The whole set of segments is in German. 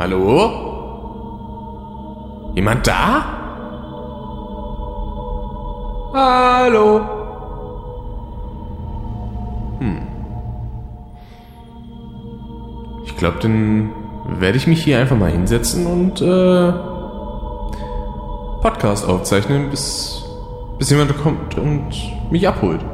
Hallo? Jemand da? Hallo? Hm. Ich glaube, dann werde ich mich hier einfach mal hinsetzen und äh, Podcast aufzeichnen, bis, bis jemand kommt und mich abholt.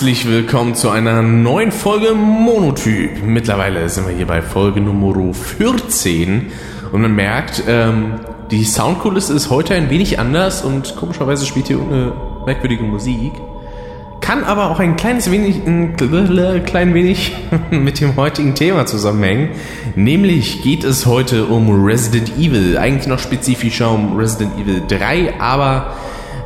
Herzlich willkommen zu einer neuen Folge Monotyp. Mittlerweile sind wir hier bei Folge Nummer 14 und man merkt, ähm, die Soundkulisse ist heute ein wenig anders und komischerweise spielt hier eine merkwürdige Musik. Kann aber auch ein kleines wenig, ein klein wenig mit dem heutigen Thema zusammenhängen. Nämlich geht es heute um Resident Evil. Eigentlich noch spezifischer um Resident Evil 3, aber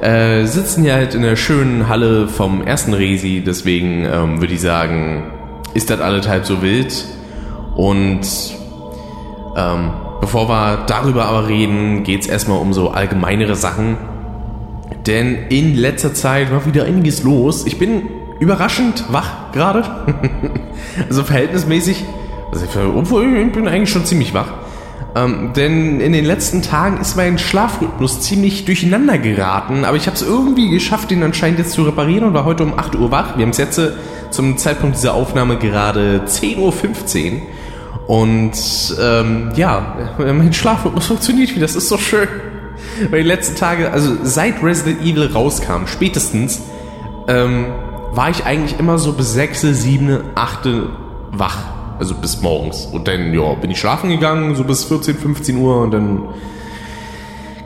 äh, sitzen hier halt in der schönen Halle vom ersten Resi, deswegen ähm, würde ich sagen, ist das alles halb so wild. Und ähm, bevor wir darüber aber reden, geht es erstmal um so allgemeinere Sachen. Denn in letzter Zeit war wieder einiges los. Ich bin überraschend wach gerade. also verhältnismäßig. Also obwohl ich bin eigentlich schon ziemlich wach. Ähm, denn in den letzten Tagen ist mein Schlafrhythmus ziemlich durcheinander geraten, aber ich habe es irgendwie geschafft, den anscheinend jetzt zu reparieren und war heute um 8 Uhr wach. Wir haben es jetzt äh, zum Zeitpunkt dieser Aufnahme gerade 10.15 Uhr. Und ähm, ja, mein Schlafrhythmus funktioniert wieder, das ist so schön. Weil die letzten Tage, also seit Resident Evil rauskam, spätestens, ähm, war ich eigentlich immer so bis 6, 7, 8 wach. Also bis morgens. Und dann, ja, bin ich schlafen gegangen, so bis 14, 15 Uhr und dann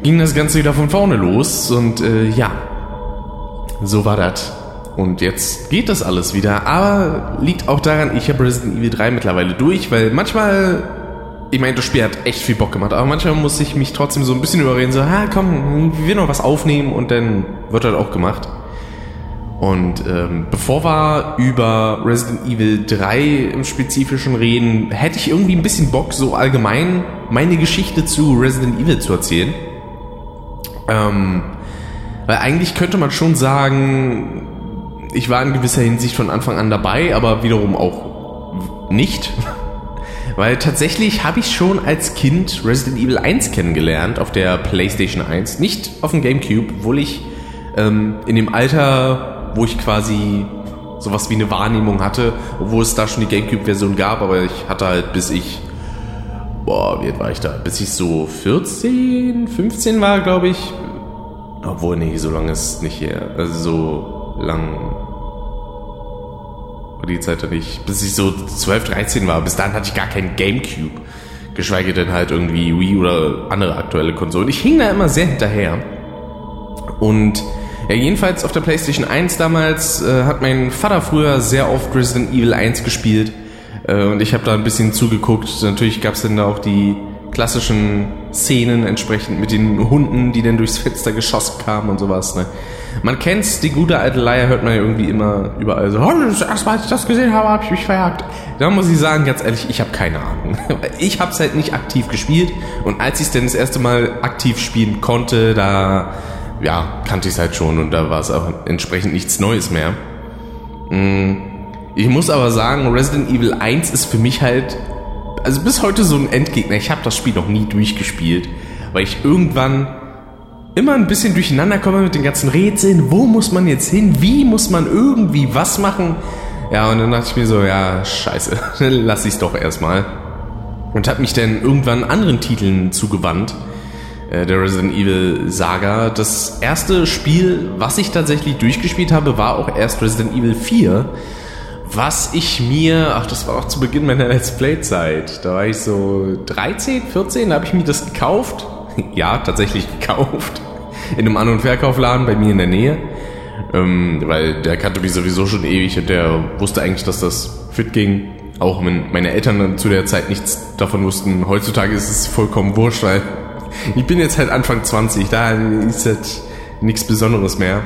ging das Ganze wieder von vorne los und äh, ja, so war das. Und jetzt geht das alles wieder, aber liegt auch daran, ich habe Resident Evil 3 mittlerweile durch, weil manchmal, ich meine, das Spiel hat echt viel Bock gemacht, aber manchmal muss ich mich trotzdem so ein bisschen überreden, so, ha, komm, wir noch was aufnehmen und dann wird das auch gemacht. Und ähm, bevor wir über Resident Evil 3 im Spezifischen reden, hätte ich irgendwie ein bisschen Bock, so allgemein meine Geschichte zu Resident Evil zu erzählen. Ähm, weil eigentlich könnte man schon sagen, ich war in gewisser Hinsicht von Anfang an dabei, aber wiederum auch nicht. Weil tatsächlich habe ich schon als Kind Resident Evil 1 kennengelernt auf der PlayStation 1, nicht auf dem GameCube, obwohl ich ähm, in dem Alter wo ich quasi sowas wie eine Wahrnehmung hatte, obwohl es da schon die Gamecube-Version gab, aber ich hatte halt bis ich, boah, wie alt war ich da? Bis ich so 14, 15 war, glaube ich. Obwohl, nee, so lange ist nicht her. Also so lang war die Zeit ja nicht. Bis ich so 12, 13 war. Bis dahin hatte ich gar keinen Gamecube. Geschweige denn halt irgendwie Wii oder andere aktuelle Konsolen. Ich hing da immer sehr hinterher. Und ja, jedenfalls auf der PlayStation 1 damals äh, hat mein Vater früher sehr oft Resident Evil 1 gespielt äh, und ich habe da ein bisschen zugeguckt. Natürlich gab es dann da auch die klassischen Szenen entsprechend mit den Hunden, die dann durchs Fenster geschossen kamen und sowas. Ne? Man kennt's, die gute alte Leier hört man ja irgendwie immer überall so, oh, erst mal als ich das gesehen habe, habe ich mich verjagt. Da muss ich sagen, ganz ehrlich, ich habe keine Ahnung. Ich habe es halt nicht aktiv gespielt und als ich es denn das erste Mal aktiv spielen konnte, da ja, kannte ich es halt schon und da war es auch entsprechend nichts Neues mehr. Mm, ich muss aber sagen, Resident Evil 1 ist für mich halt, also bis heute so ein Endgegner. Ich habe das Spiel noch nie durchgespielt, weil ich irgendwann immer ein bisschen durcheinander komme mit den ganzen Rätseln. Wo muss man jetzt hin? Wie muss man irgendwie was machen? Ja, und dann dachte ich mir so, ja, scheiße, lass ich's doch erstmal. Und habe mich dann irgendwann anderen Titeln zugewandt der Resident Evil Saga. Das erste Spiel, was ich tatsächlich durchgespielt habe, war auch erst Resident Evil 4. Was ich mir, ach, das war auch zu Beginn meiner Let's Play-Zeit. Da war ich so 13, 14, da habe ich mir das gekauft. ja, tatsächlich gekauft. In einem An- und Verkaufladen bei mir in der Nähe. Ähm, weil der kannte mich sowieso schon ewig und der wusste eigentlich, dass das fit ging. Auch wenn meine Eltern zu der Zeit nichts davon wussten. Heutzutage ist es vollkommen wurscht, weil ich bin jetzt halt Anfang 20, da ist halt nichts Besonderes mehr.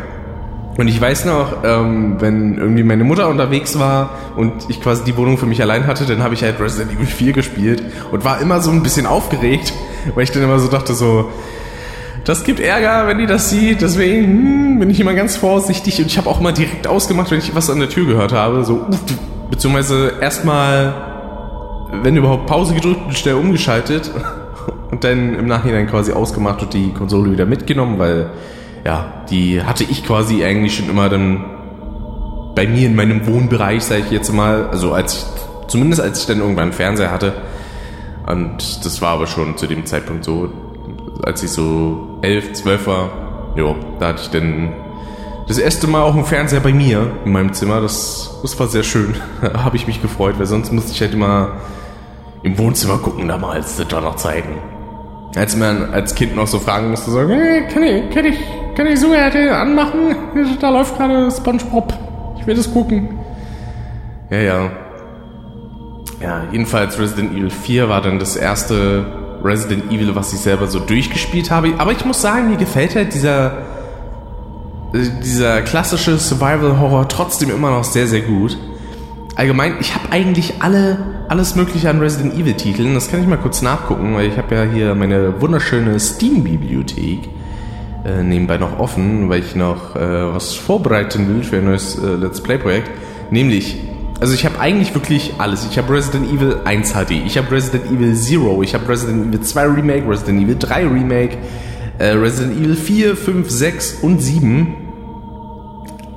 Und ich weiß noch, ähm, wenn irgendwie meine Mutter unterwegs war und ich quasi die Wohnung für mich allein hatte, dann habe ich halt Resident Evil 4 gespielt und war immer so ein bisschen aufgeregt, weil ich dann immer so dachte so, das gibt Ärger, wenn die das sieht, deswegen hm, bin ich immer ganz vorsichtig und ich habe auch mal direkt ausgemacht, wenn ich was an der Tür gehört habe, so, beziehungsweise erstmal, wenn überhaupt Pause gedrückt und schnell umgeschaltet und dann im Nachhinein quasi ausgemacht und die Konsole wieder mitgenommen, weil ja, die hatte ich quasi eigentlich schon immer dann bei mir in meinem Wohnbereich, sage ich jetzt mal, also als ich, zumindest als ich dann irgendwann einen Fernseher hatte. Und das war aber schon zu dem Zeitpunkt so, als ich so elf, zwölf war, jo, da hatte ich dann das erste Mal auch einen Fernseher bei mir in meinem Zimmer. Das, das war sehr schön. da habe ich mich gefreut, weil sonst musste ich halt immer im Wohnzimmer gucken damals, das war noch Zeiten. Als man als Kind noch so fragen musste, so, hey, kann ich, kann ich kann ich RTL anmachen? Da läuft gerade SpongeBob. Ich will das gucken. Ja, ja. Ja, jedenfalls Resident Evil 4 war dann das erste Resident Evil, was ich selber so durchgespielt habe. Aber ich muss sagen, mir gefällt halt dieser, dieser klassische Survival-Horror trotzdem immer noch sehr, sehr gut. Allgemein, ich habe eigentlich alle, alles mögliche an Resident Evil-Titeln. Das kann ich mal kurz nachgucken, weil ich habe ja hier meine wunderschöne Steam-Bibliothek äh, nebenbei noch offen, weil ich noch äh, was vorbereiten will für ein neues äh, Let's Play-Projekt. Nämlich, also ich habe eigentlich wirklich alles. Ich habe Resident Evil 1 HD, ich habe Resident Evil 0, ich habe Resident Evil 2 Remake, Resident Evil 3 Remake, äh, Resident Evil 4, 5, 6 und 7.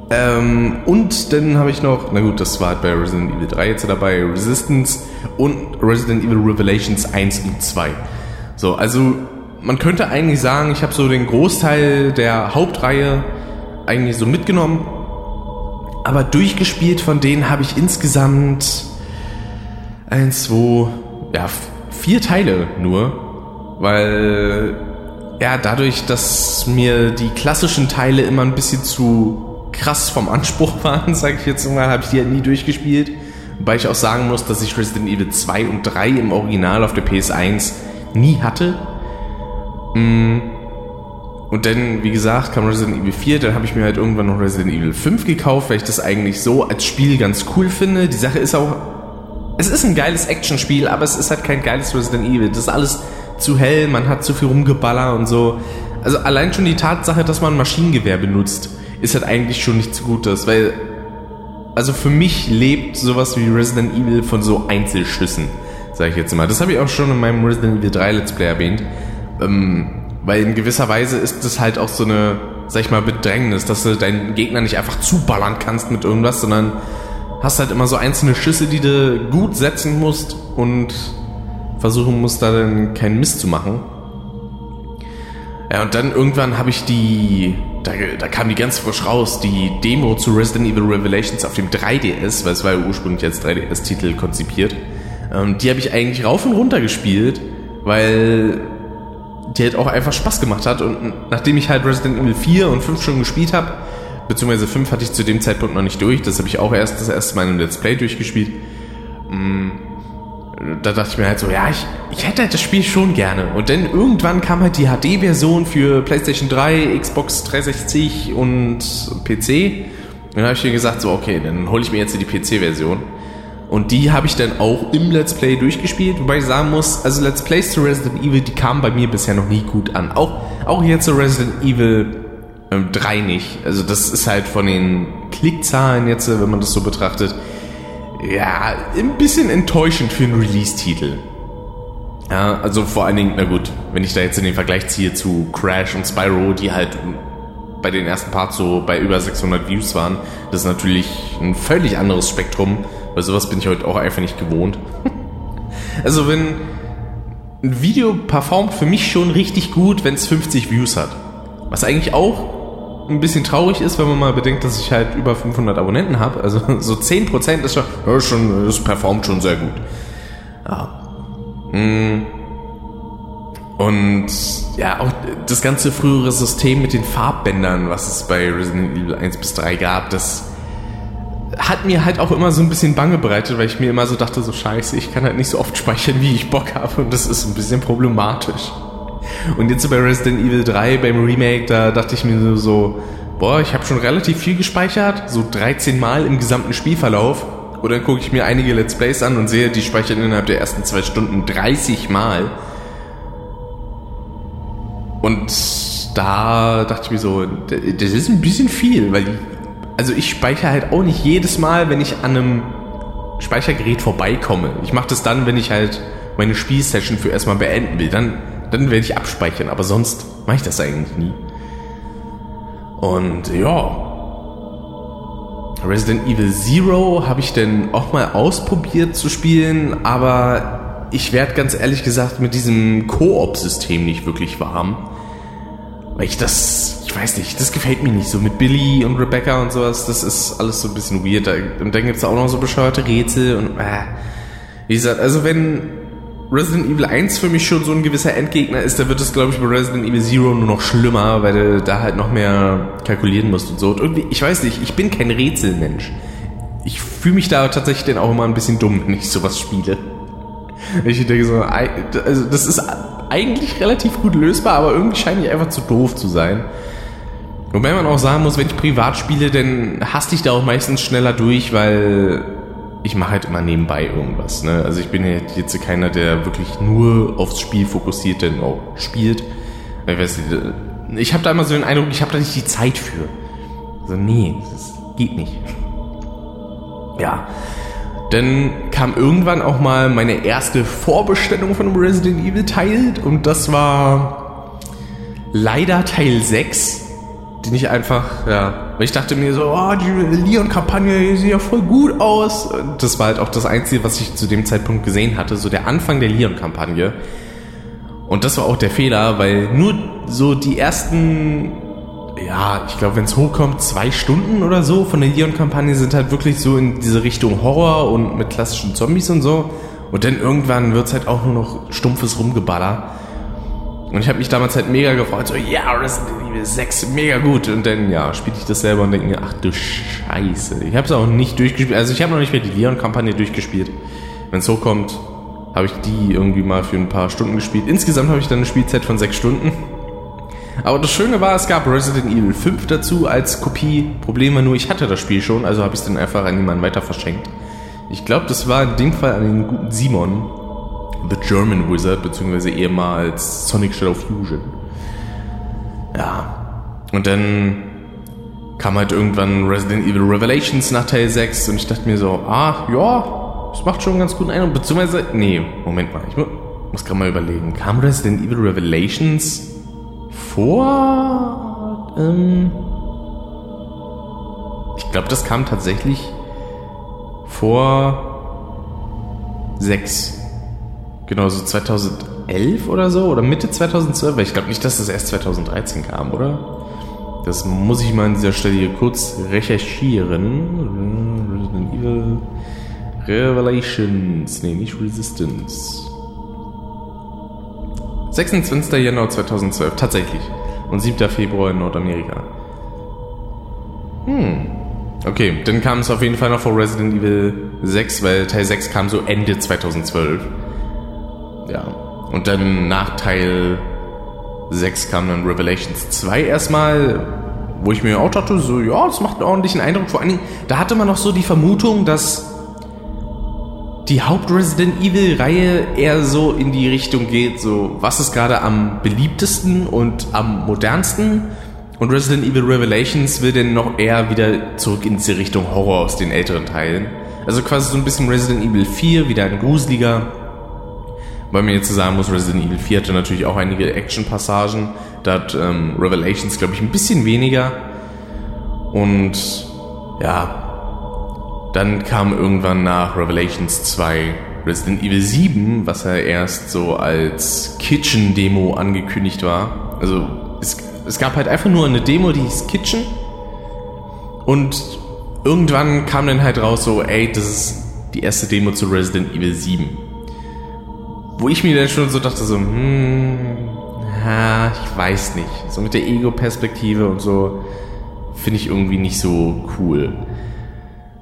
Ähm, und dann habe ich noch, na gut, das war halt bei Resident Evil 3 jetzt dabei, Resistance und Resident Evil Revelations 1 und 2. So, also man könnte eigentlich sagen, ich habe so den Großteil der Hauptreihe eigentlich so mitgenommen. Aber durchgespielt von denen habe ich insgesamt eins, zwei, ja, vier Teile nur. Weil, ja, dadurch, dass mir die klassischen Teile immer ein bisschen zu krass vom Anspruch waren, sage ich jetzt mal, habe ich die halt nie durchgespielt. Wobei ich auch sagen muss, dass ich Resident Evil 2 und 3 im Original auf der PS1 nie hatte. Mm. Und dann, wie gesagt, kam Resident Evil 4, dann habe ich mir halt irgendwann noch Resident Evil 5 gekauft, weil ich das eigentlich so als Spiel ganz cool finde. Die Sache ist auch, es ist ein geiles Actionspiel, aber es ist halt kein geiles Resident Evil. Das ist alles zu hell, man hat zu viel rumgeballert und so. Also allein schon die Tatsache, dass man ein Maschinengewehr benutzt, ist halt eigentlich schon nichts Gutes, weil also für mich lebt sowas wie Resident Evil von so Einzelschüssen, sage ich jetzt mal. Das habe ich auch schon in meinem Resident Evil 3 Let's Play erwähnt. Ähm, weil in gewisser Weise ist das halt auch so eine, sag ich mal, Bedrängnis, dass du deinen Gegner nicht einfach zuballern kannst mit irgendwas, sondern hast halt immer so einzelne Schüsse, die du gut setzen musst und versuchen musst, da dann keinen Mist zu machen. Ja, und dann irgendwann habe ich die, da, da kam die ganz frisch raus, die Demo zu Resident Evil Revelations auf dem 3DS, weil es war ja ursprünglich als 3DS-Titel konzipiert. Ähm, die habe ich eigentlich rauf und runter gespielt, weil die halt auch einfach Spaß gemacht hat. Und nachdem ich halt Resident Evil 4 und 5 schon gespielt habe, beziehungsweise 5 hatte ich zu dem Zeitpunkt noch nicht durch, das habe ich auch erst das erste Mal im Let's Play durchgespielt. Mm, da dachte ich mir halt so, ja, ich, ich hätte halt das Spiel schon gerne. Und dann irgendwann kam halt die HD-Version für PlayStation 3, Xbox 360 und PC. Und dann habe ich mir gesagt, so, okay, dann hole ich mir jetzt die PC-Version. Und die habe ich dann auch im Let's Play durchgespielt, wobei ich sagen muss, also Let's Plays zu Resident Evil, die kamen bei mir bisher noch nie gut an. Auch, auch hier zu Resident Evil ähm, 3 nicht. Also das ist halt von den Klickzahlen jetzt, wenn man das so betrachtet, ja, ein bisschen enttäuschend für einen Release-Titel. Ja, also vor allen Dingen, na gut, wenn ich da jetzt in den Vergleich ziehe zu Crash und Spyro, die halt bei den ersten Parts so bei über 600 Views waren, das ist natürlich ein völlig anderes Spektrum weil sowas bin ich heute auch einfach nicht gewohnt. also wenn ein Video performt für mich schon richtig gut, wenn es 50 Views hat. Was eigentlich auch ein bisschen traurig ist, wenn man mal bedenkt, dass ich halt über 500 Abonnenten habe. Also so 10% ist schon, ja, schon, das performt schon sehr gut. Ja. Hm. Und ja, auch das ganze frühere System mit den Farbbändern, was es bei Resident Evil 1 bis 3 gab, das hat mir halt auch immer so ein bisschen Bange bereitet, weil ich mir immer so dachte, so scheiße, ich kann halt nicht so oft speichern, wie ich Bock habe und das ist ein bisschen problematisch. Und jetzt bei Resident Evil 3 beim Remake, da dachte ich mir so, boah, ich habe schon relativ viel gespeichert, so 13 Mal im gesamten Spielverlauf. Und dann gucke ich mir einige Let's Plays an und sehe, die speichern innerhalb der ersten zwei Stunden 30 Mal. Und da dachte ich mir so, das ist ein bisschen viel, weil also ich speichere halt auch nicht jedes Mal, wenn ich an einem Speichergerät vorbeikomme. Ich mache das dann, wenn ich halt meine Spielsession für erstmal beenden will. Dann, dann werde ich abspeichern, aber sonst mache ich das eigentlich nie. Und ja, Resident Evil Zero habe ich denn auch mal ausprobiert zu spielen, aber ich werde ganz ehrlich gesagt mit diesem Koop-System nicht wirklich warm. Weil ich das, ich weiß nicht, das gefällt mir nicht so mit Billy und Rebecca und sowas. Das ist alles so ein bisschen weird. Und dann gibt es auch noch so bescheuerte Rätsel und äh, wie gesagt, also wenn Resident Evil 1 für mich schon so ein gewisser Endgegner ist, da wird es, glaube ich, bei Resident Evil Zero nur noch schlimmer, weil du da halt noch mehr kalkulieren musst und so. Und irgendwie, ich weiß nicht, ich bin kein Rätselmensch. Ich fühle mich da tatsächlich dann auch immer ein bisschen dumm, wenn ich sowas spiele. Ich denke so, also das ist eigentlich relativ gut lösbar, aber irgendwie scheine ich einfach zu doof zu sein. Wobei man auch sagen muss, wenn ich privat spiele, dann haste ich da auch meistens schneller durch, weil ich mache halt immer nebenbei irgendwas. Ne? Also ich bin jetzt keiner, der wirklich nur aufs Spiel fokussiert denn auch spielt. Ich, nicht, ich habe da immer so den Eindruck, ich habe da nicht die Zeit für. Also nee, das geht nicht. Ja. Dann kam irgendwann auch mal meine erste Vorbestellung von Resident Evil Teil und das war leider Teil 6 die nicht einfach, ja, ich dachte mir so, oh, die Leon-Kampagne sieht ja voll gut aus. Das war halt auch das Einzige, was ich zu dem Zeitpunkt gesehen hatte, so der Anfang der Leon-Kampagne. Und das war auch der Fehler, weil nur so die ersten, ja, ich glaube, wenn es hochkommt, zwei Stunden oder so von der Leon-Kampagne sind halt wirklich so in diese Richtung Horror und mit klassischen Zombies und so. Und dann irgendwann wird's halt auch nur noch stumpfes Rumgeballer. Und ich habe mich damals halt mega gefreut, so, ja, Resident Evil 6, mega gut. Und dann, ja, spiele ich das selber und denke mir, ach du Scheiße. Ich habe es auch nicht durchgespielt, also ich habe noch nicht mehr die Leon-Kampagne durchgespielt. Wenn es so kommt, habe ich die irgendwie mal für ein paar Stunden gespielt. Insgesamt habe ich dann eine Spielzeit von sechs Stunden. Aber das Schöne war, es gab Resident Evil 5 dazu als Kopie. Problem war nur, ich hatte das Spiel schon, also habe ich es dann einfach an jemanden weiter verschenkt. Ich glaube, das war in dem Fall an den guten Simon, The German Wizard, beziehungsweise ehemals Sonic Shadow Fusion. Ja. Und dann kam halt irgendwann Resident Evil Revelations nach Teil 6 und ich dachte mir so, ah, ja, das macht schon einen ganz guten Eindruck. Beziehungsweise, nee, Moment mal, ich muss gerade mal überlegen. Kam Resident Evil Revelations vor? Ähm, ich glaube, das kam tatsächlich vor 6. Genau, so 2011 oder so oder Mitte 2012. Ich glaube nicht, dass das erst 2013 kam, oder? Das muss ich mal an dieser Stelle hier kurz recherchieren. Resident Evil Revelations. Nee, nicht Resistance. 26. Januar 2012, tatsächlich. Und 7. Februar in Nordamerika. Hm. Okay, dann kam es auf jeden Fall noch vor Resident Evil 6, weil Teil 6 kam so Ende 2012. Ja. Und dann nach Teil 6 kam dann Revelations 2 erstmal, wo ich mir auch dachte, so, ja, das macht einen ordentlichen Eindruck. Vor Dingen, da hatte man noch so die Vermutung, dass die Haupt-Resident Evil-Reihe eher so in die Richtung geht, so, was ist gerade am beliebtesten und am modernsten? Und Resident Evil Revelations will dann noch eher wieder zurück in diese Richtung Horror aus den älteren Teilen. Also quasi so ein bisschen Resident Evil 4, wieder ein gruseliger, weil mir jetzt sagen muss, Resident Evil 4 hatte natürlich auch einige Action-Passagen. Da hat ähm, Revelations, glaube ich, ein bisschen weniger. Und ja, dann kam irgendwann nach Revelations 2 Resident Evil 7, was ja erst so als Kitchen-Demo angekündigt war. Also es, es gab halt einfach nur eine Demo, die hieß Kitchen. Und irgendwann kam dann halt raus so, ey, das ist die erste Demo zu Resident Evil 7 wo ich mir dann schon so dachte, so, hm, ja, ich weiß nicht. So mit der Ego-Perspektive und so finde ich irgendwie nicht so cool.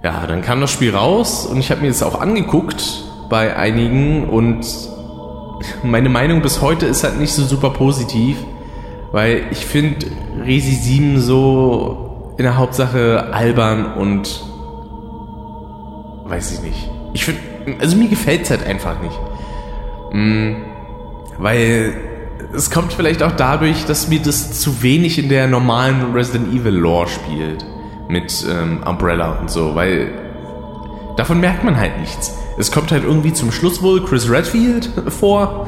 Ja, dann kam das Spiel raus und ich habe mir das auch angeguckt bei einigen und meine Meinung bis heute ist halt nicht so super positiv, weil ich finde Resi 7 so in der Hauptsache albern und weiß ich nicht. Ich finde, also mir gefällt es halt einfach nicht. Mhm, weil es kommt vielleicht auch dadurch, dass mir das zu wenig in der normalen Resident Evil Lore spielt. Mit ähm, Umbrella und so, weil davon merkt man halt nichts. Es kommt halt irgendwie zum Schluss wohl Chris Redfield vor.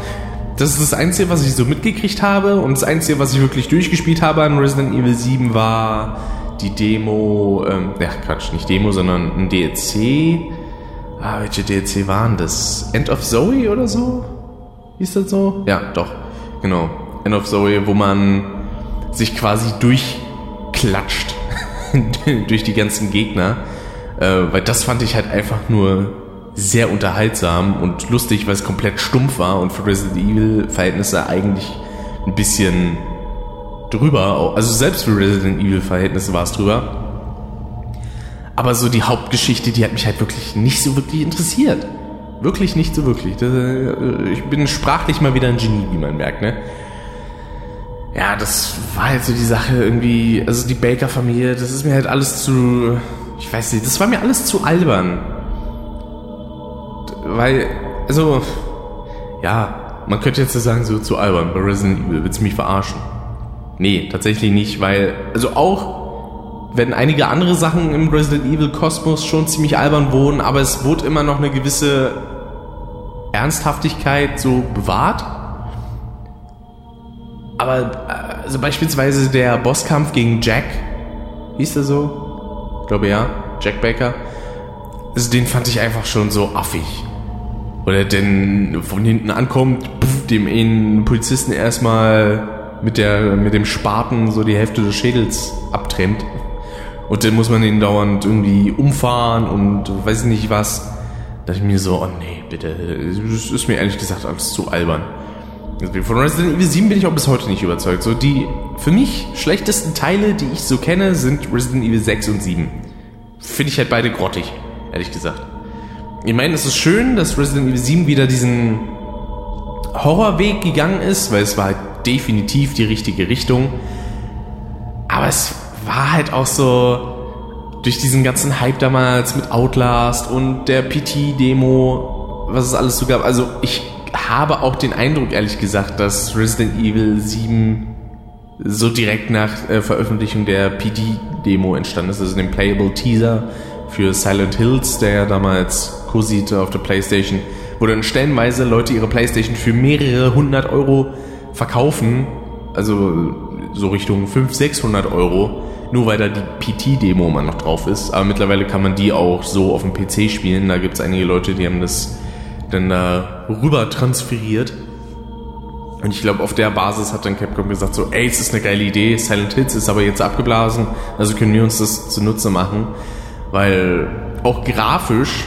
Das ist das Einzige, was ich so mitgekriegt habe. Und das Einzige, was ich wirklich durchgespielt habe an Resident Evil 7 war die Demo, ähm, ja Quatsch, nicht Demo, sondern ein DLC. Ah, welche DLC waren das? End of Zoe oder so? Hieß das so? Ja, doch. Genau. End of Zoe, wo man sich quasi durchklatscht durch die ganzen Gegner. Äh, weil das fand ich halt einfach nur sehr unterhaltsam und lustig, weil es komplett stumpf war und für Resident Evil Verhältnisse eigentlich ein bisschen drüber. Also selbst für Resident Evil Verhältnisse war es drüber. Aber so die Hauptgeschichte, die hat mich halt wirklich nicht so wirklich interessiert. Wirklich nicht so wirklich. Äh, ich bin sprachlich mal wieder ein Genie, wie man merkt, ne? Ja, das war halt so die Sache irgendwie, also die Baker-Familie, das ist mir halt alles zu, ich weiß nicht, das war mir alles zu albern. Weil, also, ja, man könnte jetzt sagen, so zu albern, bei Resident Evil willst du mich verarschen. Nee, tatsächlich nicht, weil, also auch, wenn einige andere Sachen im Resident Evil Kosmos schon ziemlich albern wurden, aber es wurde immer noch eine gewisse Ernsthaftigkeit so bewahrt. Aber also beispielsweise der Bosskampf gegen Jack, hieß der so? Ich glaube ja, Jack Baker. Also den fand ich einfach schon so affig. Oder denn von hinten ankommt, pff, dem einen Polizisten erstmal mit, der, mit dem Spaten so die Hälfte des Schädels abtrennt. Und dann muss man ihn dauernd irgendwie umfahren und weiß nicht was. Da dachte ich mir so, oh nee, bitte. Das ist mir ehrlich gesagt alles zu albern. Also von Resident Evil 7 bin ich auch bis heute nicht überzeugt. So die für mich schlechtesten Teile, die ich so kenne, sind Resident Evil 6 und 7. Finde ich halt beide grottig, ehrlich gesagt. Ich meine, es ist schön, dass Resident Evil 7 wieder diesen Horrorweg gegangen ist, weil es war halt definitiv die richtige Richtung. Aber es war halt auch so, durch diesen ganzen Hype damals mit Outlast und der PT-Demo, was es alles so gab. Also ich habe auch den Eindruck, ehrlich gesagt, dass Resident Evil 7 so direkt nach äh, Veröffentlichung der PD-Demo entstanden ist, also dem Playable Teaser für Silent Hills, der ja damals kursierte auf der Playstation, wo dann stellenweise Leute ihre Playstation für mehrere hundert Euro verkaufen, also so Richtung 500, 600 Euro, nur weil da die PT-Demo immer noch drauf ist. Aber mittlerweile kann man die auch so auf dem PC spielen. Da gibt es einige Leute, die haben das dann da rüber transferiert. Und ich glaube, auf der Basis hat dann Capcom gesagt, so, ey, es ist eine geile Idee, Silent Hits ist aber jetzt abgeblasen, also können wir uns das zunutze machen. Weil auch grafisch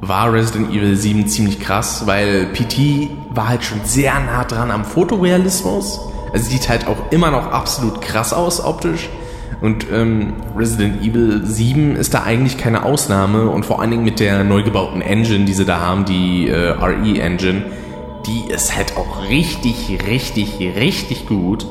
war Resident Evil 7 ziemlich krass, weil PT war halt schon sehr nah dran am Fotorealismus. Also sieht halt auch immer noch absolut krass aus optisch. Und ähm, Resident Evil 7 ist da eigentlich keine Ausnahme und vor allen Dingen mit der neu gebauten Engine, die sie da haben, die äh, RE-Engine, die ist halt auch richtig, richtig, richtig gut.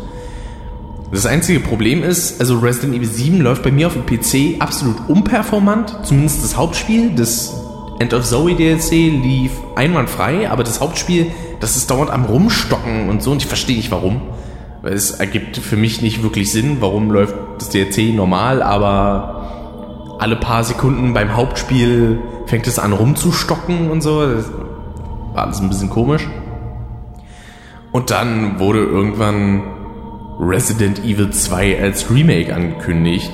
Das einzige Problem ist, also Resident Evil 7 läuft bei mir auf dem PC absolut unperformant, zumindest das Hauptspiel. Das End of Zoe DLC lief einwandfrei, aber das Hauptspiel, das ist dauernd am Rumstocken und so und ich verstehe nicht warum. Es ergibt für mich nicht wirklich Sinn, warum läuft das DLC normal, aber alle paar Sekunden beim Hauptspiel fängt es an rumzustocken und so. Das war alles ein bisschen komisch. Und dann wurde irgendwann Resident Evil 2 als Remake angekündigt,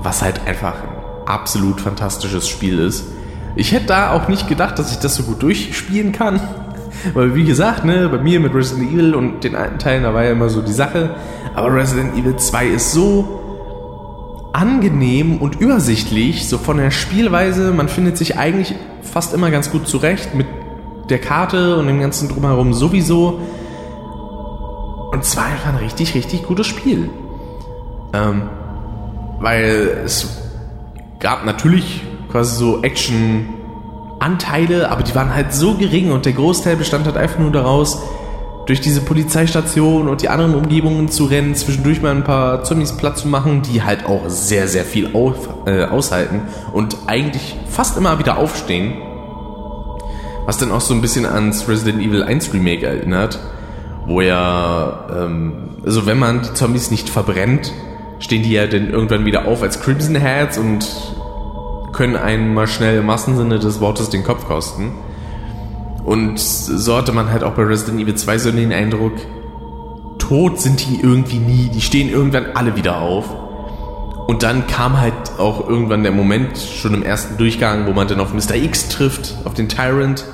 was halt einfach ein absolut fantastisches Spiel ist. Ich hätte da auch nicht gedacht, dass ich das so gut durchspielen kann. Weil wie gesagt, ne, bei mir mit Resident Evil und den alten Teilen, da war ja immer so die Sache. Aber Resident Evil 2 ist so angenehm und übersichtlich, so von der Spielweise. Man findet sich eigentlich fast immer ganz gut zurecht mit der Karte und dem ganzen Drumherum sowieso. Und zwar einfach ein richtig, richtig gutes Spiel. Ähm, weil es gab natürlich quasi so Action Anteile, aber die waren halt so gering und der Großteil bestand halt einfach nur daraus, durch diese Polizeistation und die anderen Umgebungen zu rennen, zwischendurch mal ein paar Zombies platt zu machen, die halt auch sehr, sehr viel auf, äh, aushalten und eigentlich fast immer wieder aufstehen. Was dann auch so ein bisschen ans Resident Evil 1 Remake erinnert, wo ja, ähm, also wenn man die Zombies nicht verbrennt, stehen die ja dann irgendwann wieder auf als Crimson Heads und können einen mal schnell im wahrsten Sinne des Wortes den Kopf kosten. Und so hatte man halt auch bei Resident Evil 2 so den Eindruck, tot sind die irgendwie nie, die stehen irgendwann alle wieder auf. Und dann kam halt auch irgendwann der Moment, schon im ersten Durchgang, wo man dann auf Mr. X trifft, auf den Tyrant,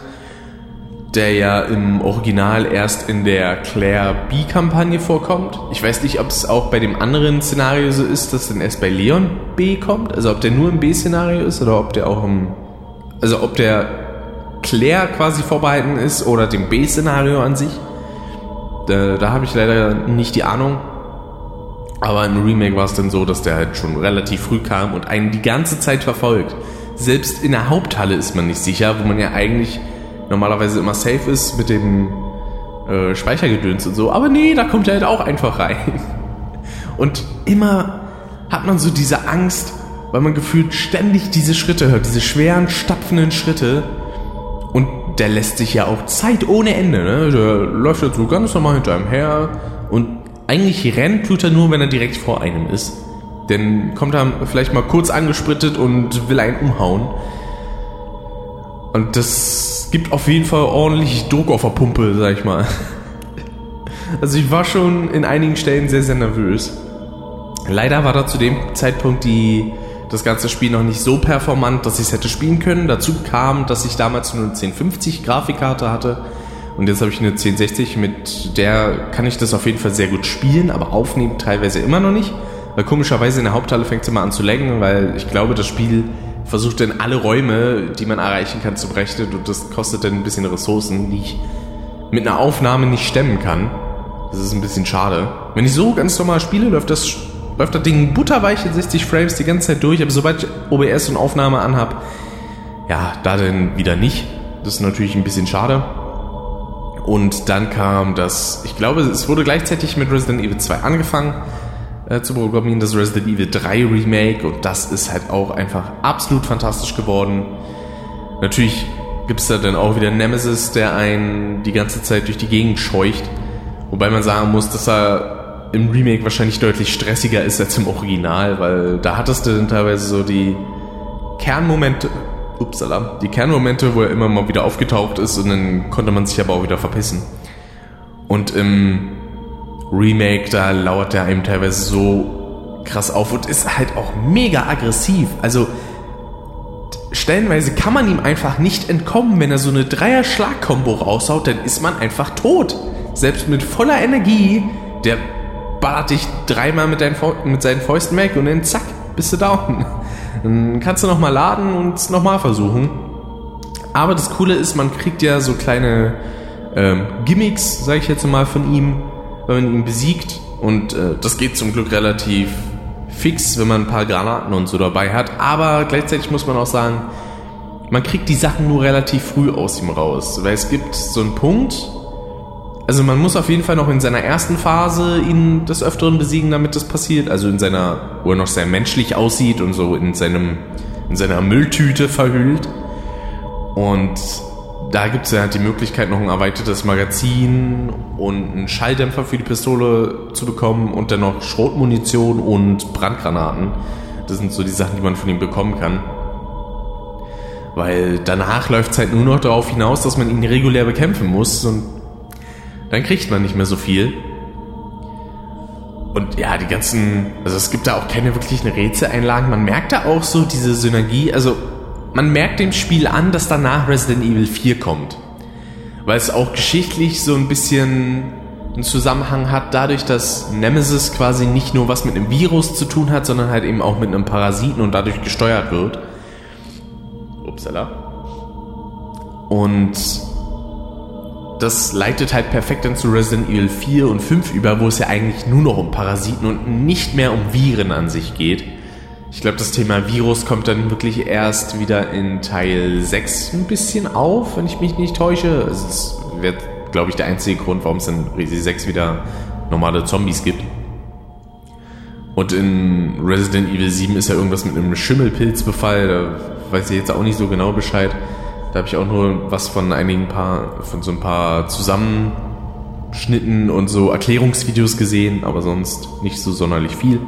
der ja im Original erst in der Claire B-Kampagne vorkommt. Ich weiß nicht, ob es auch bei dem anderen Szenario so ist, dass dann erst bei Leon B kommt, also ob der nur im B-Szenario ist oder ob der auch im, also ob der Claire quasi vorbehalten ist oder dem B-Szenario an sich. Da, da habe ich leider nicht die Ahnung. Aber im Remake war es dann so, dass der halt schon relativ früh kam und einen die ganze Zeit verfolgt. Selbst in der Haupthalle ist man nicht sicher, wo man ja eigentlich normalerweise immer safe ist mit dem äh, Speichergedöns und so. Aber nee, da kommt er halt auch einfach rein. Und immer hat man so diese Angst, weil man gefühlt ständig diese Schritte hört, diese schweren, stapfenden Schritte. Und der lässt sich ja auch Zeit ohne Ende. Ne? Der läuft jetzt so ganz normal hinter einem her. Und eigentlich rennt tut er nur, wenn er direkt vor einem ist. Denn kommt er vielleicht mal kurz angesprittet und will einen umhauen. Und das gibt auf jeden Fall ordentlich Druck auf der Pumpe, sag ich mal. Also ich war schon in einigen Stellen sehr, sehr nervös. Leider war da zu dem Zeitpunkt die, das ganze Spiel noch nicht so performant, dass ich es hätte spielen können. Dazu kam, dass ich damals nur eine 1050 Grafikkarte hatte und jetzt habe ich eine 1060, mit der kann ich das auf jeden Fall sehr gut spielen, aber aufnehmen teilweise immer noch nicht. Weil komischerweise in der Haupthalle fängt es immer an zu laggen, weil ich glaube, das Spiel versucht dann alle Räume, die man erreichen kann, zu berechnen und das kostet dann ein bisschen Ressourcen, die ich mit einer Aufnahme nicht stemmen kann. Das ist ein bisschen schade. Wenn ich so ganz normal spiele, läuft das, läuft das Ding butterweich in 60 Frames die ganze Zeit durch, aber sobald ich OBS und Aufnahme anhab, ja, da dann wieder nicht. Das ist natürlich ein bisschen schade. Und dann kam das, ich glaube, es wurde gleichzeitig mit Resident Evil 2 angefangen äh, zu programmieren, das Resident Evil 3 Remake und das ist halt auch einfach absolut fantastisch geworden. Natürlich gibt es da dann auch wieder Nemesis, der einen die ganze Zeit durch die Gegend scheucht. Wobei man sagen muss, dass er im Remake wahrscheinlich deutlich stressiger ist als im Original, weil da hattest du dann teilweise so die Kernmomente, upsala, die Kernmomente, wo er immer mal wieder aufgetaucht ist und dann konnte man sich aber auch wieder verpissen. Und im Remake, da lauert der einem teilweise so krass auf und ist halt auch mega aggressiv. Also stellenweise kann man ihm einfach nicht entkommen. Wenn er so eine Dreier-Schlag-Kombo raushaut, dann ist man einfach tot. Selbst mit voller Energie, der ballert dich dreimal mit, mit seinen Fäusten weg und dann zack, bist du down. Dann kannst du nochmal laden und es nochmal versuchen. Aber das Coole ist, man kriegt ja so kleine ähm, Gimmicks, sage ich jetzt mal, von ihm wenn man ihn besiegt. Und äh, das geht zum Glück relativ fix, wenn man ein paar Granaten und so dabei hat. Aber gleichzeitig muss man auch sagen, man kriegt die Sachen nur relativ früh aus ihm raus. Weil es gibt so einen Punkt, also man muss auf jeden Fall noch in seiner ersten Phase ihn des Öfteren besiegen, damit das passiert. Also in seiner, wo er noch sehr menschlich aussieht und so in seinem, in seiner Mülltüte verhüllt. Und da gibt es ja die Möglichkeit, noch ein erweitertes Magazin und einen Schalldämpfer für die Pistole zu bekommen und dann noch Schrotmunition und Brandgranaten. Das sind so die Sachen, die man von ihm bekommen kann. Weil danach läuft es halt nur noch darauf hinaus, dass man ihn regulär bekämpfen muss und dann kriegt man nicht mehr so viel. Und ja, die ganzen, also es gibt da auch keine wirklichen Rätseleinlagen. Man merkt da auch so diese Synergie, also man merkt dem Spiel an, dass danach Resident Evil 4 kommt. Weil es auch geschichtlich so ein bisschen einen Zusammenhang hat, dadurch, dass Nemesis quasi nicht nur was mit einem Virus zu tun hat, sondern halt eben auch mit einem Parasiten und dadurch gesteuert wird. Upsala. Und das leitet halt perfekt dann zu Resident Evil 4 und 5 über, wo es ja eigentlich nur noch um Parasiten und nicht mehr um Viren an sich geht. Ich glaube, das Thema Virus kommt dann wirklich erst wieder in Teil 6 ein bisschen auf, wenn ich mich nicht täusche. Also es wird glaube ich, der einzige Grund, warum es in Resi 6 wieder normale Zombies gibt. Und in Resident Evil 7 ist ja irgendwas mit einem Schimmelpilzbefall. Da weiß ich jetzt auch nicht so genau Bescheid. Da habe ich auch nur was von einigen paar, von so ein paar Zusammenschnitten und so Erklärungsvideos gesehen, aber sonst nicht so sonderlich viel.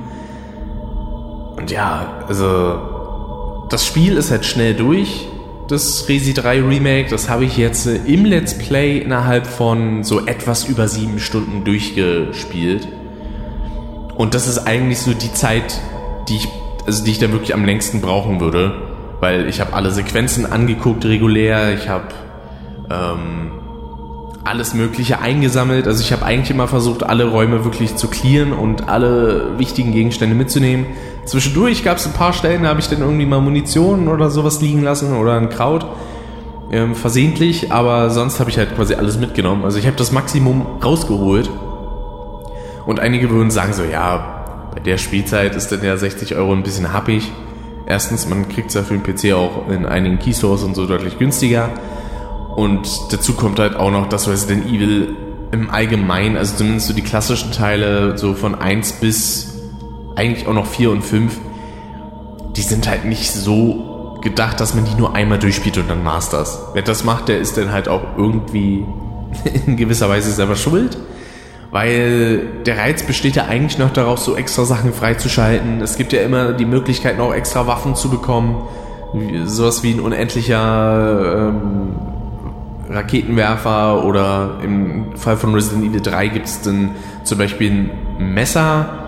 Und ja, also das Spiel ist halt schnell durch. Das Resi 3 Remake, das habe ich jetzt im Let's Play innerhalb von so etwas über sieben Stunden durchgespielt. Und das ist eigentlich so die Zeit, die ich, also die ich dann wirklich am längsten brauchen würde, weil ich habe alle Sequenzen angeguckt regulär, ich habe ähm, alles Mögliche eingesammelt. Also ich habe eigentlich immer versucht, alle Räume wirklich zu clearen und alle wichtigen Gegenstände mitzunehmen. Zwischendurch gab es ein paar Stellen, da habe ich dann irgendwie mal Munition oder sowas liegen lassen oder ein Kraut. Ähm, versehentlich, aber sonst habe ich halt quasi alles mitgenommen. Also ich habe das Maximum rausgeholt und einige würden sagen so, ja, bei der Spielzeit ist dann ja 60 Euro ein bisschen happig. Erstens, man kriegt es ja für den PC auch in einigen Keystores und so deutlich günstiger. Und dazu kommt halt auch noch, dass Resident Evil im Allgemeinen, also zumindest so die klassischen Teile, so von 1 bis eigentlich auch noch 4 und 5, die sind halt nicht so gedacht, dass man die nur einmal durchspielt und dann das. Wer das macht, der ist dann halt auch irgendwie in gewisser Weise selber schuld weil der Reiz besteht ja eigentlich noch darauf, so extra Sachen freizuschalten. Es gibt ja immer die Möglichkeit, noch extra Waffen zu bekommen. Sowas wie ein unendlicher ähm, Raketenwerfer oder im Fall von Resident Evil 3 gibt es dann zum Beispiel ein Messer.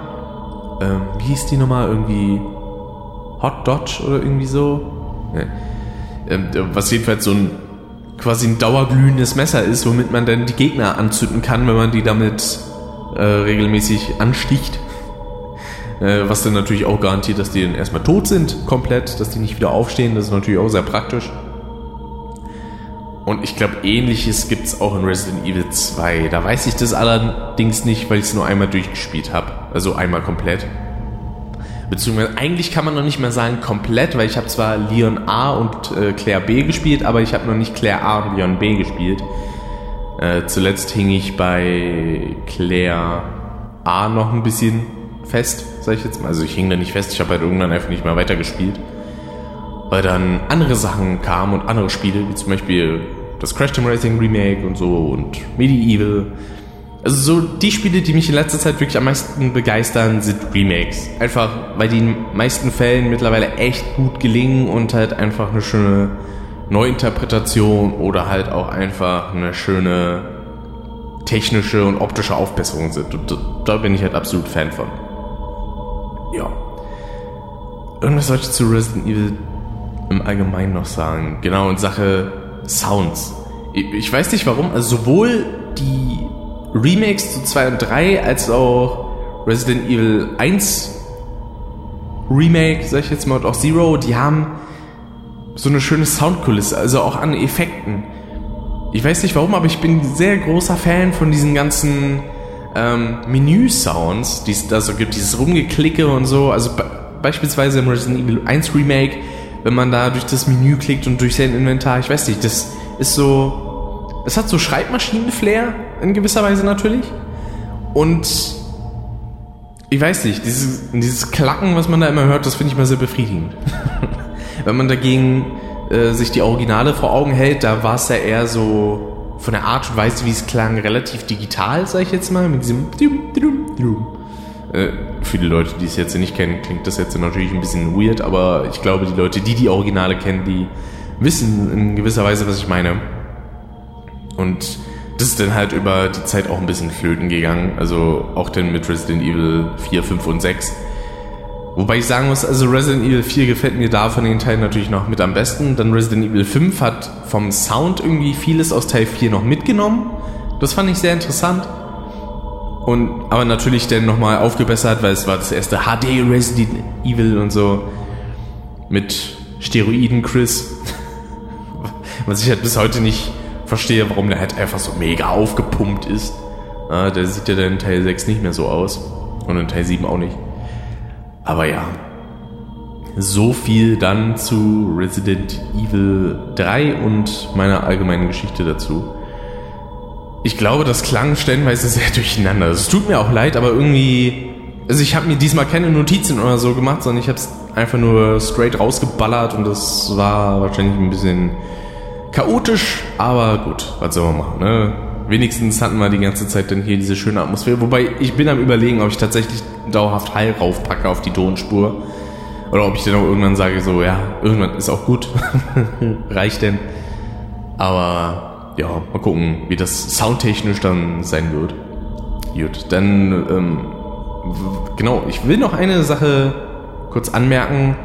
Ähm, wie hieß die nochmal? Irgendwie Hot Dodge oder irgendwie so? Nee. Ähm, was jedenfalls so ein quasi ein dauerglühendes Messer ist, womit man dann die Gegner anzünden kann, wenn man die damit äh, regelmäßig ansticht. Äh, was dann natürlich auch garantiert, dass die dann erstmal tot sind, komplett, dass die nicht wieder aufstehen. Das ist natürlich auch sehr praktisch. Und ich glaube, ähnliches gibt es auch in Resident Evil 2. Da weiß ich das allerdings nicht, weil ich es nur einmal durchgespielt habe. Also einmal komplett. Beziehungsweise eigentlich kann man noch nicht mehr sagen komplett, weil ich habe zwar Leon A und äh, Claire B gespielt, aber ich habe noch nicht Claire A und Leon B gespielt. Äh, zuletzt hing ich bei Claire A noch ein bisschen fest, sag ich jetzt mal. Also ich hing da nicht fest, ich habe halt irgendwann einfach nicht mehr weitergespielt. Weil dann andere Sachen kamen und andere Spiele, wie zum Beispiel das Crash Team Racing Remake und so und Medieval also so die Spiele, die mich in letzter Zeit wirklich am meisten begeistern, sind Remakes. Einfach, weil die in meisten Fällen mittlerweile echt gut gelingen und halt einfach eine schöne Neuinterpretation oder halt auch einfach eine schöne technische und optische Aufbesserung sind. Und da bin ich halt absolut Fan von. Ja. Irgendwas sollte ich zu Resident Evil im Allgemeinen noch sagen. Genau, in Sache Sounds. Ich weiß nicht warum, also sowohl die Remakes zu 2 und 3 als auch Resident Evil 1 Remake, sag ich jetzt mal, und auch Zero, die haben so eine schöne Soundkulisse, also auch an Effekten. Ich weiß nicht warum, aber ich bin sehr großer Fan von diesen ganzen ähm, Menü-Sounds, die es da so gibt, dieses Rumgeklicke und so. Also be beispielsweise im Resident Evil 1 Remake, wenn man da durch das Menü klickt und durch sein Inventar, ich weiß nicht, das ist so es hat so Schreibmaschinen-Flair in gewisser Weise natürlich. Und ich weiß nicht, dieses, dieses Klacken, was man da immer hört, das finde ich mal sehr befriedigend. Wenn man dagegen äh, sich die Originale vor Augen hält, da war es ja eher so von der Art und Weise, wie es klang, relativ digital, sage ich jetzt mal, mit diesem äh, für die Leute, die es jetzt nicht kennen, klingt das jetzt natürlich ein bisschen weird, aber ich glaube, die Leute, die die Originale kennen, die wissen in gewisser Weise, was ich meine. Und das ist dann halt über die Zeit auch ein bisschen flöten gegangen. Also auch dann mit Resident Evil 4, 5 und 6. Wobei ich sagen muss, also Resident Evil 4 gefällt mir da von den Teilen natürlich noch mit am besten. Dann Resident Evil 5 hat vom Sound irgendwie vieles aus Teil 4 noch mitgenommen. Das fand ich sehr interessant. Und aber natürlich dann nochmal aufgebessert, weil es war das erste HD Resident Evil und so. Mit Steroiden Chris. Was ich halt bis heute nicht verstehe, warum der halt einfach so mega aufgepumpt ist. Äh, der sieht ja dann in Teil 6 nicht mehr so aus. Und in Teil 7 auch nicht. Aber ja. So viel dann zu Resident Evil 3 und meiner allgemeinen Geschichte dazu. ich glaube, das klang stellenweise sehr durcheinander. Es tut mir auch leid, aber irgendwie. Also ich habe mir diesmal keine Notizen oder so gemacht, sondern ich habe es einfach nur straight rausgeballert und das war wahrscheinlich ein bisschen chaotisch, aber gut, was soll man machen, ne? Wenigstens hatten wir die ganze Zeit dann hier diese schöne Atmosphäre. Wobei ich bin am überlegen, ob ich tatsächlich dauerhaft Heil raufpacke auf die Tonspur. Oder ob ich dann auch irgendwann sage, so, ja, irgendwann ist auch gut. Reicht denn. Aber ja, mal gucken, wie das soundtechnisch dann sein wird. Gut, dann, ähm, genau, ich will noch eine Sache kurz anmerken,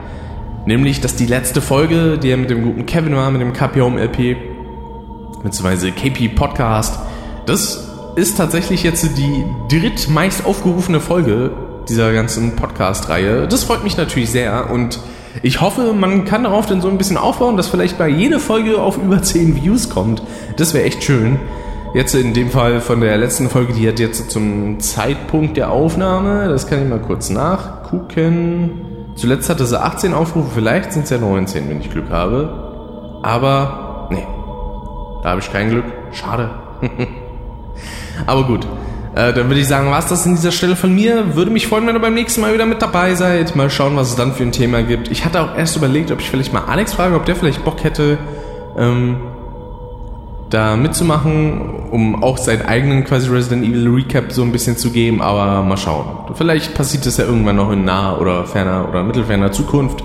nämlich, dass die letzte Folge, die ja mit dem guten Kevin war, mit dem KPOM LP, beziehungsweise KP Podcast, das ist tatsächlich jetzt die drittmeist aufgerufene Folge dieser ganzen Podcast-Reihe. Das freut mich natürlich sehr und ich hoffe, man kann darauf dann so ein bisschen aufbauen, dass vielleicht bei jeder Folge auf über 10 Views kommt. Das wäre echt schön. Jetzt in dem Fall von der letzten Folge, die hat jetzt zum Zeitpunkt der Aufnahme, das kann ich mal kurz nachgucken. Zuletzt hatte sie 18 Aufrufe, vielleicht sind es ja 19, wenn ich Glück habe. Aber, nee, da habe ich kein Glück. Schade. Aber gut. Äh, dann würde ich sagen, war es das in dieser Stelle von mir. Würde mich freuen, wenn ihr beim nächsten Mal wieder mit dabei seid. Mal schauen, was es dann für ein Thema gibt. Ich hatte auch erst überlegt, ob ich vielleicht mal Alex frage, ob der vielleicht Bock hätte, ähm, da mitzumachen, um auch seinen eigenen quasi Resident Evil Recap so ein bisschen zu geben, aber mal schauen. Vielleicht passiert das ja irgendwann noch in naher oder ferner oder mittelferner Zukunft.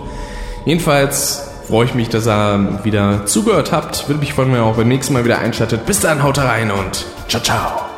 Jedenfalls freue ich mich, dass ihr wieder zugehört habt. Würde mich freuen, wenn ihr auch beim nächsten Mal wieder einschaltet. Bis dann, haut rein und ciao, ciao.